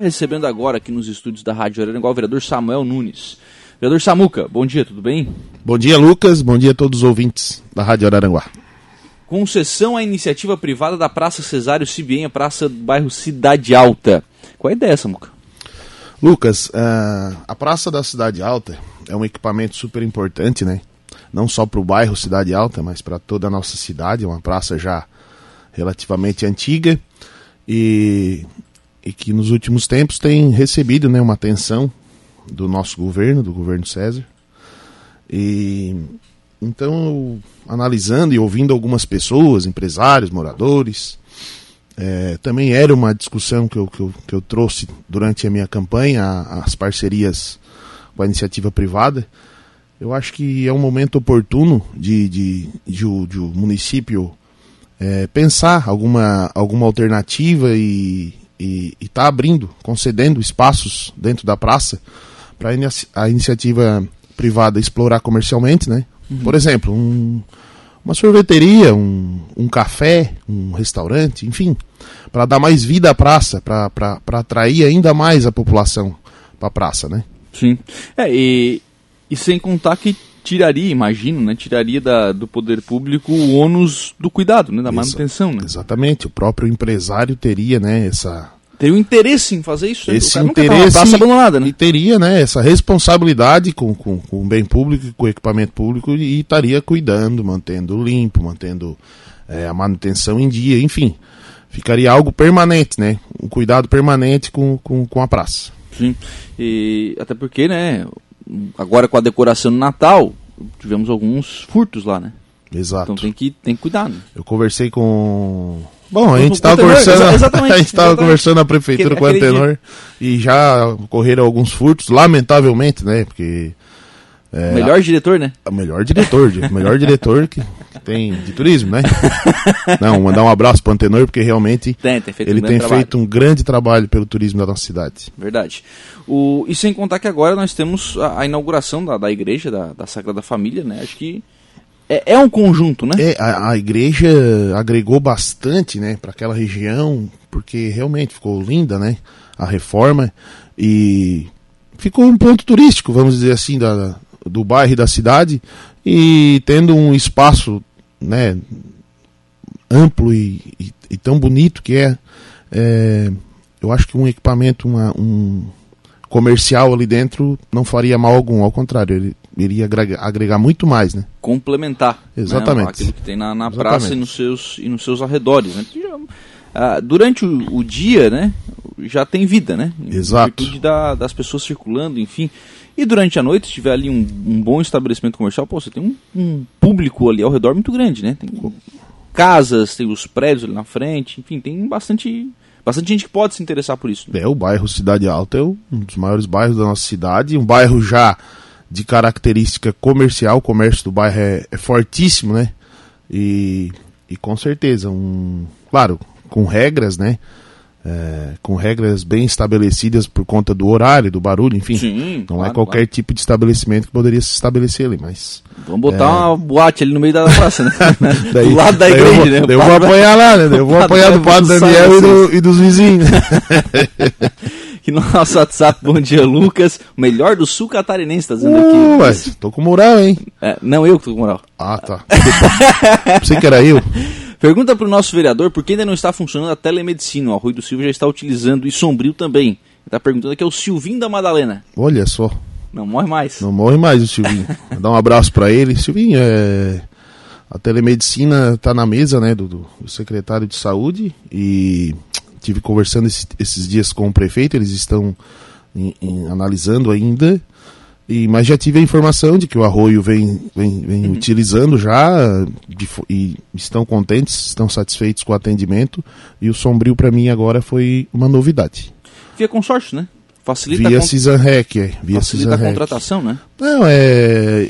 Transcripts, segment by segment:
Recebendo agora aqui nos estúdios da Rádio Araranguá o vereador Samuel Nunes. Vereador Samuca, bom dia, tudo bem? Bom dia, Lucas. Bom dia a todos os ouvintes da Rádio Araranguá. Concessão à iniciativa privada da Praça Cesário Cibien, a praça do bairro Cidade Alta. Qual é a ideia, Samuca? Lucas, uh, a Praça da Cidade Alta é um equipamento super importante, né? Não só para o bairro Cidade Alta, mas para toda a nossa cidade. É uma praça já relativamente antiga e e que nos últimos tempos tem recebido né, uma atenção do nosso governo, do governo César. E então, analisando e ouvindo algumas pessoas, empresários, moradores, é, também era uma discussão que eu, que, eu, que eu trouxe durante a minha campanha, as parcerias com a iniciativa privada. Eu acho que é um momento oportuno de, de, de, de, de o município é, pensar alguma, alguma alternativa e, e está abrindo, concedendo espaços dentro da praça para a iniciativa privada explorar comercialmente, né? Uhum. Por exemplo, um, uma sorveteria, um, um café, um restaurante, enfim, para dar mais vida à praça, para atrair ainda mais a população para a praça, né? Sim. É, e, e sem contar que tiraria, imagino, né, tiraria da, do poder público o ônus do cuidado, né, da manutenção. Né? Exatamente, o próprio empresário teria, né, essa teria o interesse em fazer isso. Esse interesse praça abandonada, né? E teria, né, essa responsabilidade com, com, com o bem público, com o equipamento público e estaria cuidando, mantendo limpo, mantendo é, a manutenção em dia, enfim, ficaria algo permanente, né, um cuidado permanente com, com, com a praça. Sim, e até porque, né, agora com a decoração do Natal, tivemos alguns furtos lá, né? Exato. Então tem que, tem que cuidar, né? Eu conversei com. Bom, a gente estava conversando, exatamente, a gente estava conversando na prefeitura com o Antenor e já ocorreram alguns furtos, lamentavelmente, né? Porque é, melhor diretor, né? O melhor diretor, o melhor diretor que, que, tem de turismo, né? Não, mandar um abraço para o Antenor, porque realmente tem, tem ele um tem trabalho. feito um grande trabalho pelo turismo da nossa cidade. Verdade. O, e sem contar que agora nós temos a, a inauguração da, da igreja, da, da Sagrada Família, né? Acho que é, é um conjunto, né? É, a, a igreja agregou bastante, né, para aquela região, porque realmente ficou linda, né? A reforma e ficou um ponto turístico, vamos dizer assim, da, do bairro e da cidade e tendo um espaço, né, amplo e, e, e tão bonito que é, é, eu acho que um equipamento, uma, um comercial ali dentro não faria mal algum, ao contrário, ele iria agregar, agregar muito mais, né? Complementar. Né, Exatamente. Né, aquilo que tem na, na praça e nos seus, e nos seus arredores, né? Ah, durante o, o, dia, né, já tem vida, né? Exato. Em da, das pessoas circulando, enfim. E durante a noite, se tiver ali um, um bom estabelecimento comercial, pô, você tem um, um, público ali ao redor muito grande, né? Tem casas, tem os prédios ali na frente, enfim, tem bastante bastante gente que pode se interessar por isso. Né? É, o bairro Cidade Alta é um dos maiores bairros da nossa cidade, um bairro já de característica comercial, o comércio do bairro é, é fortíssimo, né? E, e com certeza, um, claro, com regras, né? É, com regras bem estabelecidas por conta do horário, do barulho, enfim. Sim, não é claro, é qualquer claro. tipo de estabelecimento que poderia se estabelecer ali, mas. Vamos botar é... uma boate ali no meio da praça, né? daí, do lado da igreja, eu vou, né? Eu vou apoiar lá, né? Eu vou apoiar do Padre Daniel e, do, e dos vizinhos. aqui no nosso WhatsApp. Bom dia, Lucas. O melhor do sul catarinense, tá dizendo uh, aqui. tô com moral, hein? É, não, eu que tô com moral. Ah, tá. Pensei que era eu. Pergunta para o nosso vereador por que ainda não está funcionando a telemedicina. O Rui do Silva já está utilizando e Sombrio também. Ele está perguntando aqui é o Silvinho da Madalena. Olha só. Não morre mais. Não morre mais o Silvinho. Dá um abraço para ele. Silvinho, é... a telemedicina está na mesa né, do, do secretário de saúde e tive conversando esse, esses dias com o prefeito, eles estão em, em, analisando ainda. E, mas já tive a informação de que o Arroio vem, vem, vem uhum. utilizando já de, e estão contentes, estão satisfeitos com o atendimento. E o Sombrio para mim agora foi uma novidade. Via consórcio, né? Facilita via a Cisanrec, é. Via Facilita a contratação, né? Não, é.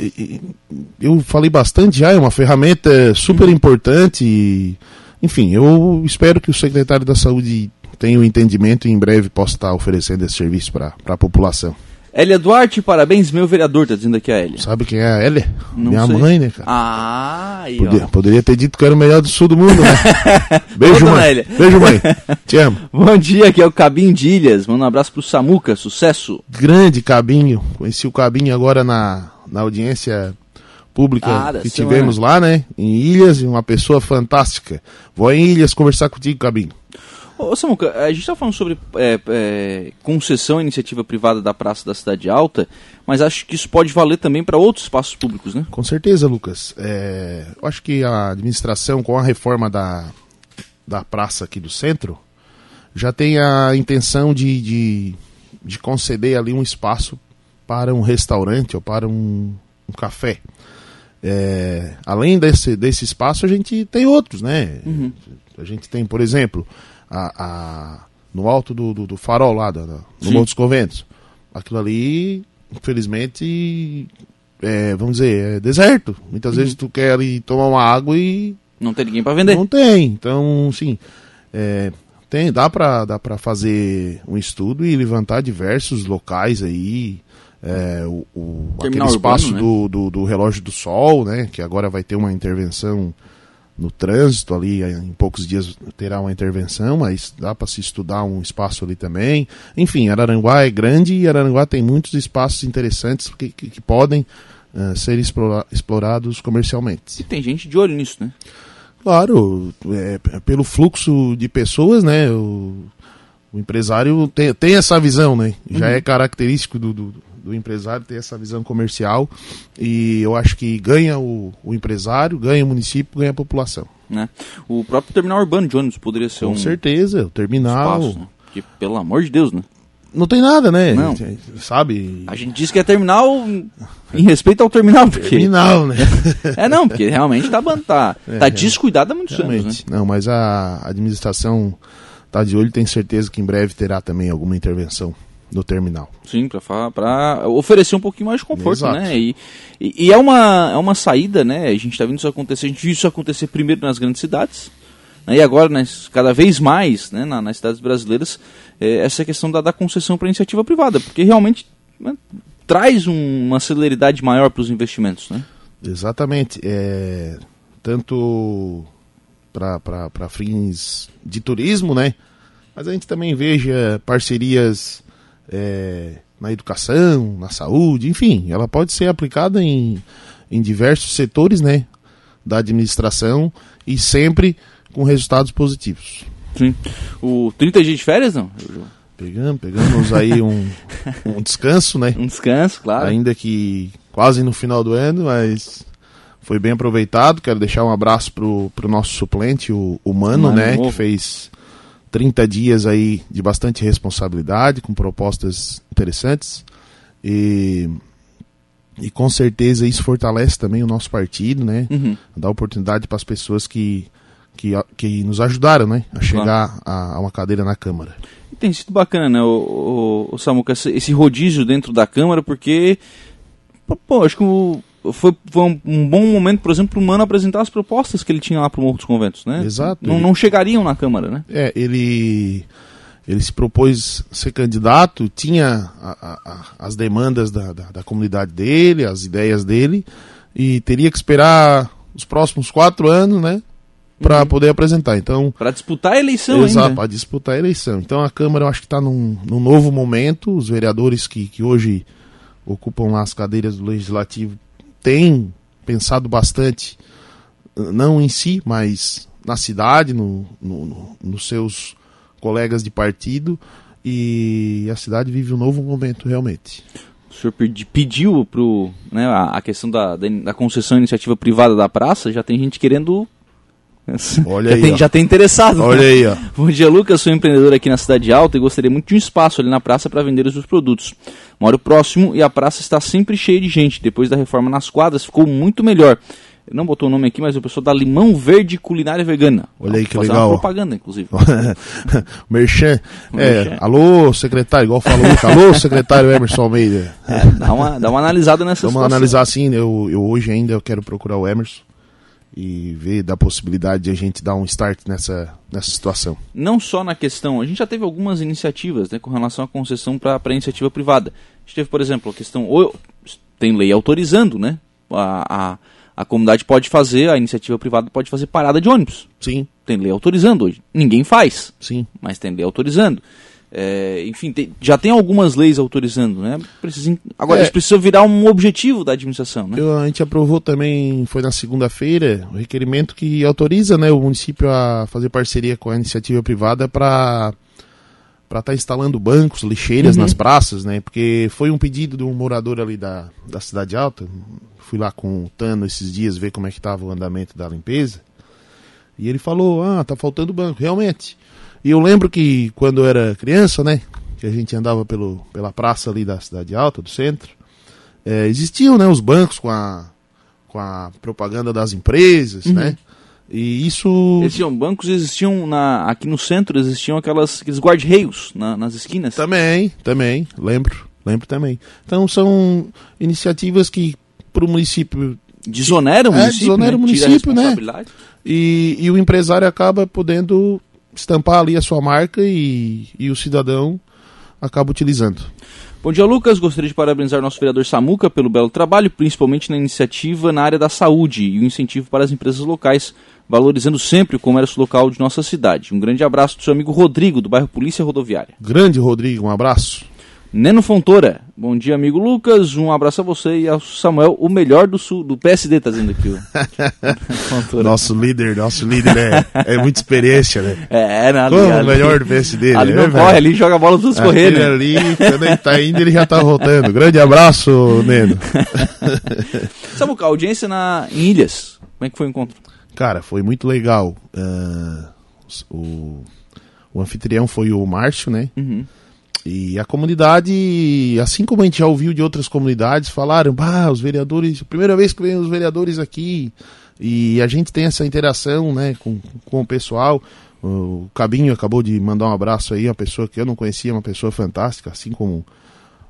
Eu falei bastante já, é uma ferramenta super uhum. importante. E, enfim, eu espero que o secretário da Saúde tenha o um entendimento e em breve possa estar oferecendo esse serviço para a população. Elia Duarte, parabéns, meu vereador, tá dizendo aqui a Elia. Sabe quem é a Elia? Não Minha sei. mãe, né, cara? Ah, aí, ó. poderia ter dito que era o melhor do sul do mundo, né? Beijo, mãe. Beijo, mãe. Te amo. Bom dia, aqui é o Cabinho de Ilhas. Manda um abraço pro Samuca, sucesso. Grande Cabinho. Conheci o Cabinho agora na, na audiência pública Ah, que semana. tivemos lá, né? Em Ilhas, e uma pessoa fantástica. Vou em Ilhas conversar contigo, Cabinho. Ô, Samuca, a gente tá falando sobre é, é, concessão à iniciativa privada da Praça da Cidade Alta, mas acho que isso pode valer também para outros espaços públicos, né? Com certeza, Lucas. É, eu acho que a administração, com a reforma da, da praça aqui do centro, já tem a intenção de, de, de conceder ali um espaço para um restaurante ou para um, um café. É, além desse, desse espaço, a gente tem outros, né? A gente tem, por exemplo, a, a- no alto do, do, do farol lá, da- da- no. Morro dos Conventos. Aquilo ali, infelizmente, é, vamos dizer, é deserto. Muitas vezes tu quer ali tomar uma água e Não tem ninguém para vender. não tem. Então, sim, é, tem, dá pra, dá pra fazer um estudo e levantar diversos locais aí. É, o, o- aquele espaço urbano, do, do, do relógio do sol, né? Que agora vai ter uma intervenção no trânsito ali, em poucos dias terá uma intervenção, mas dá para se estudar um espaço ali também. Enfim, Araranguá é grande e Araranguá tem muitos espaços interessantes que, que, que podem eh, ser explora- explorados comercialmente. E tem gente de olho nisso, né? Claro, é, p- pelo fluxo de pessoas, né? O, o empresário tem, tem essa visão, né? Já é característico do, do, do empresário ter essa visão comercial. E eu acho que ganha o, o empresário, ganha o município, ganha a população. né? O próprio terminal urbano de ônibus poderia ser Com um certeza, o terminal. espaço, né? Porque, pelo amor de Deus, né? Não tem nada, né? Não. Sabe? A gente diz que é terminal em respeito ao terminal, porque... Terminal, né? É, não, porque realmente tá, tá, É, tá descuidado há muitos anos, né? Realmente. Não, mas a administração tá de olho, tem certeza que em breve terá também alguma intervenção no terminal. Sim, pra oferecer um pouquinho mais de conforto, Exato. né? E, e, e é, uma, é uma saída, né? A gente tá vendo isso acontecer, a gente viu isso acontecer primeiro nas grandes cidades, né? e agora, nas, cada vez mais, né, na- nas cidades brasileiras, é, essa questão da, da concessão para iniciativa privada, porque realmente né, traz um- uma celeridade maior para os investimentos, né? Exatamente. É, tanto para fins de turismo, né? Mas a gente também veja parcerias é, na educação, na saúde, enfim, ela pode ser aplicada em, em diversos setores, né? Da administração e sempre com resultados positivos. Sim. O 30 dias de férias, não? Pegamos, pegamos aí um, um descanso, né? Um descanso, claro. ainda que quase no final do ano, mas foi bem aproveitado. Quero deixar um abraço pro, pro nosso suplente, o, o Mano, Mano né? novo. Que fez 30 dias aí de bastante responsabilidade, com propostas interessantes. E, e com certeza isso fortalece também o nosso partido, né? Uhum. Dá oportunidade para as pessoas que, que, que nos ajudaram, né? A chegar a, a uma cadeira na Câmara. E tem sido bacana, né, o, o, o Samuca, esse, rodízio dentro da Câmara, porque, pô, acho que o- foi, foi um, um bom momento, por exemplo, para o Mano apresentar as propostas que ele tinha lá para o Morro dos Conventos, né? Exato. Não, não chegariam na Câmara, né? É, ele, ele se propôs ser candidato, tinha a- a- a- as demandas da, da, da comunidade dele, as ideias dele, e teria que esperar os próximos quatro anos, né, para poder apresentar. Então, Para disputar a eleição exato, para disputar a eleição. Então, a Câmara eu acho que está num, num novo momento. Os vereadores que, que hoje ocupam lá as cadeiras do Legislativo têm pensado bastante, eh, não em si, mas na cidade, no, no- no- nos seus colegas de partido, e a cidade vive um novo momento realmente. O senhor pedi- pediu pro, né, a, questão da, da, da concessão à iniciativa privada da praça, já tem gente querendo... Olha já, aí, tem, já tem interessado. Olha aí, ó. Bom dia, Lucas. Sou empreendedor aqui na Cidade Alta e gostaria muito de um espaço ali na praça para vender os meus produtos. Moro próximo e a praça está sempre cheia de gente. Depois da reforma nas quadras ficou muito melhor. Ele não botou o nome aqui, mas o pessoal da Limão Verde Culinária Vegana. Olha aí que fazer legal. Uma propaganda, inclusive. Merchan. É, alô, secretário, igual falou, alô, secretário Emerson Almeida. É, dá, uma, dá uma analisada nessa Vamos situação. analisar assim, eu, eu hoje ainda eu quero procurar o Emerson e ver da possibilidade de a gente dar um start nessa, nessa situação. Não só na questão, a gente já teve algumas iniciativas né, com relação à concessão para a iniciativa privada. A gente teve, por exemplo, a questão, ou, tem lei autorizando, né? A, a, a comunidade pode fazer, a iniciativa privada pode fazer parada de ônibus. Sim. Tem lei autorizando hoje. Ninguém faz. Sim. Mas tem lei autorizando. É, enfim, tem, já tem algumas leis autorizando, né? Agora, é. isso precisa virar um objetivo da administração, né? Eu, a gente aprovou também, foi na segunda-feira, o requerimento que autoriza né, o município a fazer parceria com a iniciativa privada para para estar tá instalando bancos, lixeiras uhum. nas praças, né? Porque foi um pedido de um morador ali da, da Cidade Alta. Fui lá com o Tano esses dias ver como é que estava o andamento da limpeza. E ele falou, ah, tá faltando banco, realmente. E eu lembro que quando eu era criança, né? Que a gente andava pelo, pela praça ali da Cidade Alta, do centro. É, existiam né, os bancos com a, com a propaganda das empresas, uhum. né? E isso. Existiam bancos, existiam na, aqui no centro, existiam aquelas, aqueles guarda-reios na, nas esquinas. Também, também, lembro, lembro também. Então são iniciativas que para o município. Desoneram o é, município. Desonera né? o município, né? E, e o empresário acaba podendo estampar ali a sua marca e, e o cidadão acaba utilizando. Bom dia, Lucas. Gostaria de parabenizar nosso vereador Samuca pelo belo trabalho, principalmente na iniciativa na área da saúde e o incentivo para as empresas locais, valorizando sempre o comércio local de nossa cidade. Um grande abraço do seu amigo Rodrigo, do bairro Polícia Rodoviária. Grande Rodrigo, um abraço. Neno Fontoura, bom dia, amigo Lucas. Um abraço a você e ao Samuel, o melhor do sul, do PSD, tá dizendo aqui. nosso líder, nosso líder é, é muita experiência, né? É, nada. Como o melhor do PSD, ali né? não corre, ali joga a bola dos correndo. ali, quando ele tá indo, ele já tá voltando. Grande abraço, Neno. Samuca, audiência na, em Ilhas, como é que foi o encontro? Cara, foi muito legal. Uh, o, o anfitrião foi o Márcio, né? Uhum. E a comunidade, assim como a gente já ouviu de outras comunidades, falaram, bah, os vereadores, primeira vez que vem os vereadores aqui, e a gente tem essa interação, né, com, com o pessoal. O Cabinho acabou de mandar um abraço aí, uma pessoa que eu não conhecia, uma pessoa fantástica, assim como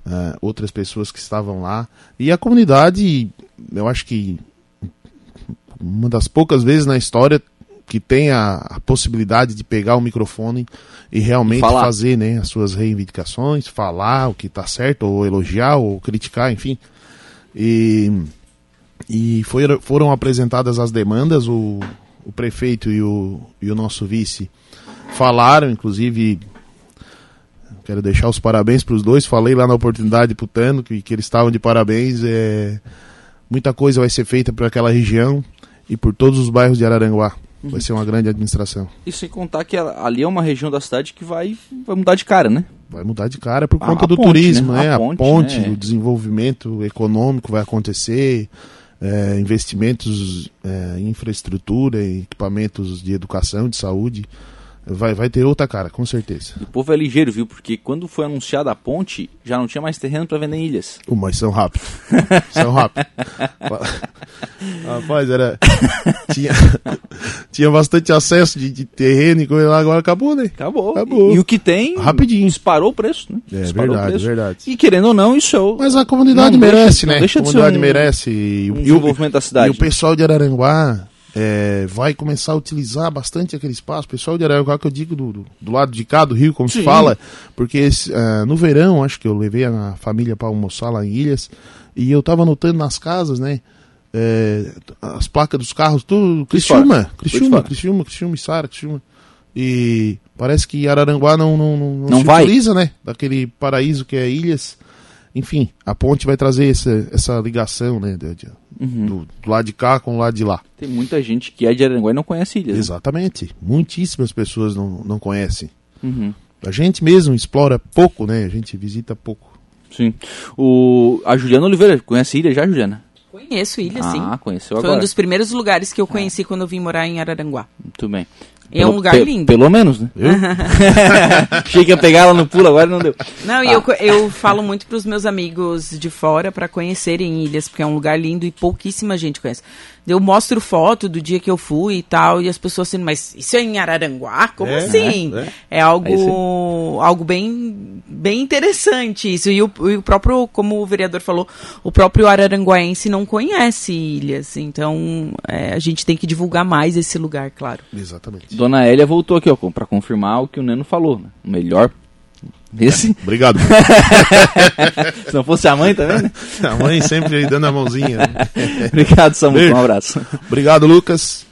uh, outras pessoas que estavam lá. E a comunidade, eu acho que uma das poucas vezes na história que tem a, a possibilidade de pegar o microfone e realmente falar. fazer né, as suas reivindicações, falar o que está certo, ou elogiar, ou criticar, enfim. E, e foi, foram apresentadas as demandas, o, o prefeito e o, e o nosso vice falaram, inclusive quero deixar os parabéns para os dois. Falei lá na oportunidade para o Tano que, que eles estavam de parabéns. É, muita coisa vai ser feita por aquela região e por todos os bairros de Araranguá. Uhum. Vai ser uma grande administração. E sem contar que ali é uma região da cidade que vai, vai mudar de cara, né? Vai mudar de cara por conta a, do ponte, turismo, né? né? A, a ponte, ponte né? o desenvolvimento econômico vai acontecer, é, investimentos é, em infraestrutura, em equipamentos de educação, de saúde. Vai, vai ter outra cara, com certeza. o povo é ligeiro, viu? Porque quando foi anunciada a ponte, já não tinha mais terreno para vender ilhas. Uh, mas são rápidos. são rápidos. Rapaz, era. tinha, tinha bastante acesso de, de terreno e coisa lá, agora acabou, né? Acabou. Acabou. E, e o que tem. Rapidinho. Disparou o preço, né? É disparou verdade, preço. verdade. E querendo ou não, isso é o. Mas a comunidade não merece, deixa, né? Deixa a de comunidade ser um, merece. Um e, desenvolvimento da cidade. E o pessoal de Araranguá é, vai começar a utilizar bastante aquele espaço. O pessoal de Araranguá, que eu digo do, do, do, lado de cá do rio, como Sim. se fala, porque uh, no verão, acho que eu levei a família para almoçar lá em Ilhas, e eu tava notando nas casas, né? É, as placas dos carros, tudo. Criciúma, Criciúma, Criciúma, Criciúma, Sara, Criciúma. E parece que Araranguá não, não, não, não, não se vai. utiliza, né? Daquele paraíso que é Ilhas. Enfim, a ponte vai trazer essa, essa ligação, né? De, de, uhum. do, do, lado de cá com o lado de lá. Tem muita gente que é de Araranguá e não conhece ilhas. Exatamente. Né? Muitíssimas pessoas não, não conhecem. Uhum. A gente mesmo explora pouco, né? A gente visita pouco. Sim. O, a Juliana Oliveira, conhece ilha já, Juliana? Conheço Ilha, ah, sim. Ah, conheceu Foi agora. um dos primeiros lugares que eu conheci é. quando eu vim morar em Araranguá. Muito bem. É um lugar pe lindo. Pelo menos, né? Achei que ia pegar ela no pulo, agora não deu. Não, ah. e eu, eu falo muito para os meus amigos de fora para conhecerem ilhas, porque é um lugar lindo e pouquíssima gente conhece. Eu mostro foto do dia que eu fui e tal, e as pessoas assim, mas isso é em Araranguá? Como é, assim? É, é algo, algo bem, bem interessante isso. E o, e o, próprio, como o vereador falou, o próprio araranguaense não conhece ilhas. Então é, a gente tem que divulgar mais esse lugar, claro. Exatamente. Dona Hélia voltou aqui, ó, para confirmar o que o Neno falou. Né? O melhor esse? Obrigado. Se não fosse a mãe também, né? A mãe sempre dando a mãozinha. Né? Obrigado, Samuel. Um abraço. Obrigado, Lucas.